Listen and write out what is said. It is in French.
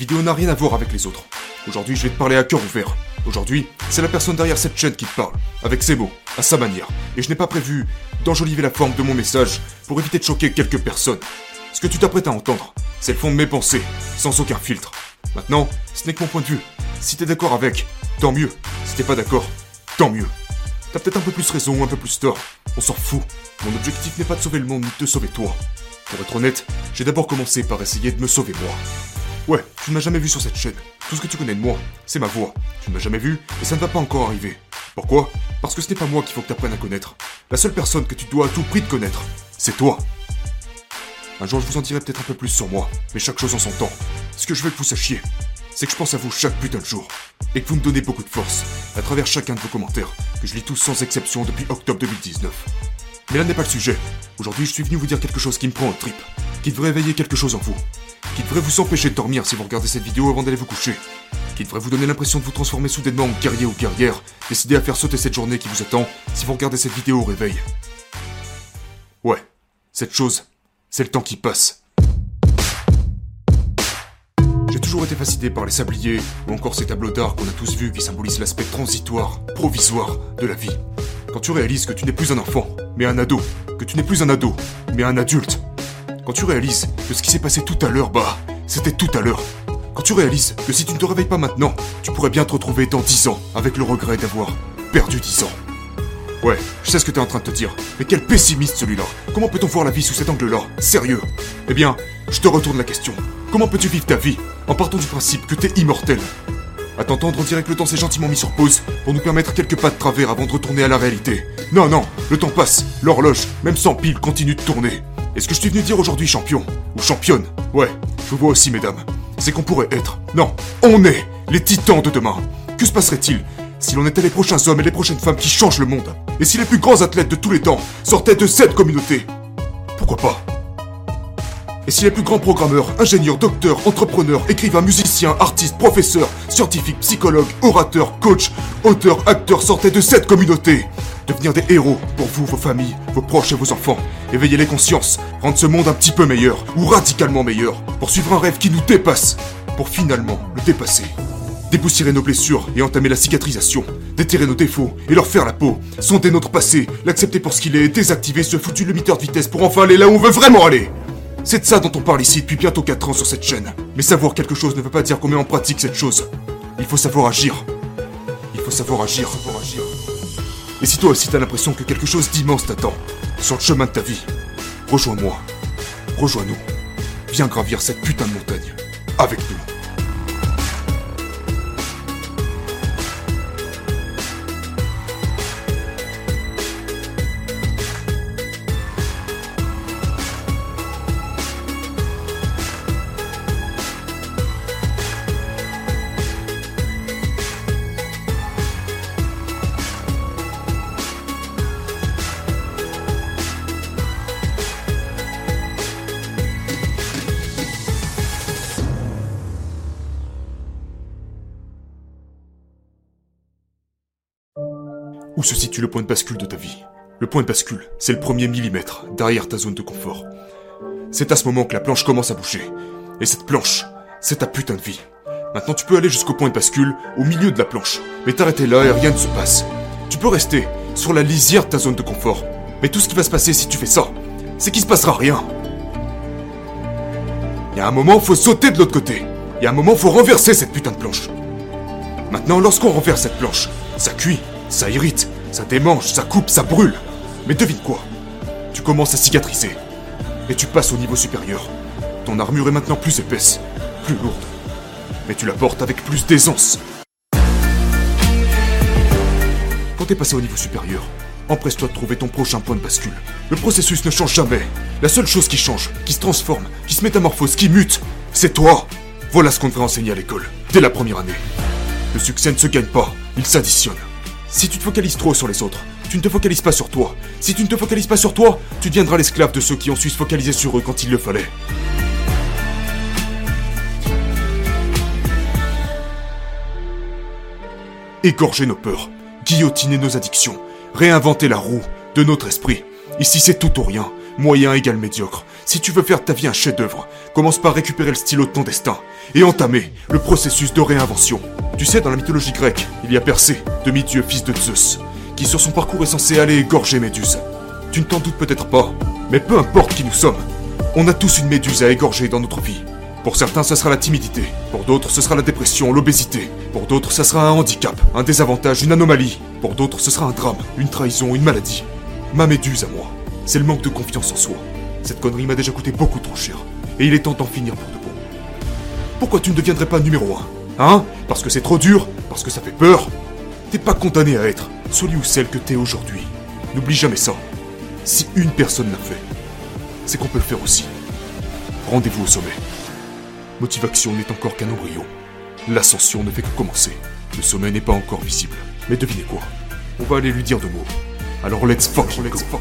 vidéo n'a rien à voir avec les autres. Aujourd'hui, je vais te parler à cœur ouvert. Aujourd'hui, c'est la personne derrière cette chaîne qui te parle, avec ses mots, à sa manière. Et je n'ai pas prévu d'enjoliver la forme de mon message pour éviter de choquer quelques personnes. Ce que tu t'apprêtes à entendre, c'est le fond de mes pensées, sans aucun filtre. Maintenant, ce n'est que mon point de vue. Si t'es d'accord avec, tant mieux. Si t'es pas d'accord, tant mieux. T'as peut-être un peu plus raison ou un peu plus tort. On s'en fout. Mon objectif n'est pas de sauver le monde ni de sauver toi. Pour être honnête, j'ai d'abord commencé par essayer de me sauver moi. Ouais, tu ne m'as jamais vu sur cette chaîne. Tout ce que tu connais de moi, c'est ma voix. Tu ne m'as jamais vu, et ça ne va pas encore arriver. Pourquoi? Parce que ce n'est pas moi qu'il faut que tu apprennes à connaître. La seule personne que tu dois à tout prix de connaître, c'est toi. Un jour, je vous en dirai peut-être un peu plus sur moi, mais chaque chose en son temps. Ce que je veux que vous sachiez, c'est que je pense à vous chaque putain de jour, et que vous me donnez beaucoup de force, à travers chacun de vos commentaires, que je lis tous sans exception depuis octobre 2019. Mais là n'est pas le sujet. Aujourd'hui, je suis venu vous dire quelque chose qui me prend au trip, qui devrait éveiller quelque chose en vous, qui devrait vous empêcher de dormir si vous regardez cette vidéo avant d'aller vous coucher, qui devrait vous donner l'impression de vous transformer soudainement en guerrier ou guerrière, décidé à faire sauter cette journée qui vous attend si vous regardez cette vidéo au réveil. Ouais, cette chose, c'est le temps qui passe. J'ai toujours été fasciné par les sabliers, ou encore ces tableaux d'art qu'on a tous vus qui symbolisent l'aspect transitoire, provisoire de la vie. Quand tu réalises que tu n'es plus un enfant, mais un ado, que tu n'es plus un ado, mais un adulte. Quand tu réalises que ce qui s'est passé tout à l'heure, bah, c'était tout à l'heure. Quand tu réalises que si tu ne te réveilles pas maintenant, tu pourrais bien te retrouver dans 10 ans avec le regret d'avoir perdu 10 ans. Ouais, je sais ce que t'es en train de te dire, mais quel pessimiste celui-là Comment peut-on voir la vie sous cet angle-là? Sérieux? Eh bien, je te retourne la question. Comment peux-tu vivre ta vie en partant du principe que t'es immortel? À t'entendre, on dirait que le temps s'est gentiment mis sur pause pour nous permettre quelques pas de travers avant de retourner à la réalité. Non, non, le temps passe, l'horloge, même sans pile, continue de tourner. Et ce que je suis venu dire aujourd'hui, champion, ou championne, ouais, je vous vois aussi, mesdames, c'est qu'on pourrait être, non, on est les titans de demain. Que se passerait-il si l'on était les prochains hommes et les prochaines femmes qui changent le monde? Et si les plus grands athlètes de tous les temps sortaient de cette communauté? Pourquoi pas? Et si les plus grands programmeurs, ingénieurs, docteurs, entrepreneurs, écrivains, musiciens, artistes, professeurs, scientifiques, psychologues, orateurs, coachs, auteurs, acteurs sortaient de cette communauté Devenir des héros pour vous, vos familles, vos proches et vos enfants. Éveiller les consciences, rendre ce monde un petit peu meilleur, ou radicalement meilleur, pour suivre un rêve qui nous dépasse, pour finalement le dépasser. Dépoussiérer nos blessures et entamer la cicatrisation. Déterrer nos défauts et leur faire la peau. Sonder notre passé, l'accepter pour ce qu'il est, désactiver ce foutu limiteur de vitesse pour enfin aller là où on veut vraiment aller. C'est de ça dont on parle ici depuis bientôt 4 ans sur cette chaîne. Mais savoir quelque chose ne veut pas dire qu'on met en pratique cette chose. Il faut savoir agir. Il faut savoir agir. Agir. Et si toi aussi t'as l'impression que quelque chose d'immense t'attend sur le chemin de ta vie, rejoins-moi. Rejoins-nous. Viens gravir cette putain de montagne. Avec nous. Où se situe le point de bascule de ta vie? Le point de bascule, c'est le premier millimètre derrière ta zone de confort. C'est à ce moment que la planche commence à bouger. Et cette planche, c'est ta putain de vie. Maintenant tu peux aller jusqu'au point de bascule, au milieu de la planche, mais t'arrêter là et rien ne se passe. Tu peux rester sur la lisière de ta zone de confort. Mais tout ce qui va se passer si tu fais ça, c'est qu'il se passera rien. Il y a un moment, faut sauter de l'autre côté. Il y a un moment, faut renverser cette putain de planche. Maintenant, lorsqu'on renverse cette planche, ça cuit, ça irrite, ça démange, ça coupe, ça brûle. Mais devine quoi? Tu commences à cicatriser. Et tu passes au niveau supérieur. Ton armure est maintenant plus épaisse, plus lourde. Mais tu la portes avec plus d'aisance. Quand t'es passé au niveau supérieur, empresse-toi de trouver ton prochain point de bascule. Le processus ne change jamais. La seule chose qui change, qui se transforme, qui se métamorphose, qui mute, c'est toi. Voilà ce qu'on devrait enseigner à l'école, dès la première année. Le succès ne se gagne pas, il s'additionne. Si tu te focalises trop sur les autres, tu ne te focalises pas sur toi. Si tu ne te focalises pas sur toi, tu deviendras l'esclave de ceux qui ont su se focaliser sur eux quand il le fallait. Égorger nos peurs, guillotiner nos addictions, réinventer la roue de notre esprit. Ici c'est tout ou rien, moyen égale médiocre. Si tu veux faire de ta vie un chef-d'œuvre, commence par récupérer le stylo de ton destin et entamer le processus de réinvention. Tu sais, dans la mythologie grecque, il y a Persée, demi-dieu fils de Zeus, qui sur son parcours est censé aller égorger Méduse. Tu ne t'en doutes peut-être pas, mais peu importe qui nous sommes, on a tous une méduse à égorger dans notre vie. Pour certains, ce sera la timidité. Pour d'autres, ce sera la dépression, l'obésité. Pour d'autres, ce sera un handicap, un désavantage, une anomalie. Pour d'autres, ce sera un drame, une trahison, une maladie. Ma méduse à moi, c'est le manque de confiance en soi. Cette connerie m'a déjà coûté beaucoup trop cher. Et il est temps d'en finir pour de bon. Pourquoi tu ne deviendrais pas numéro un? Hein? Parce que c'est trop dur Parce que ça fait peur T'es pas condamné à être celui ou celle que t'es aujourd'hui. N'oublie jamais ça. Si une personne l'a fait, c'est qu'on peut le faire aussi. Rendez-vous au sommet. Motivation n'est encore qu'un embryon. L'ascension ne fait que commencer. Le sommet n'est pas encore visible. Mais devinez quoi? On va aller lui dire de mots. Alors let's fuck, let's fuck.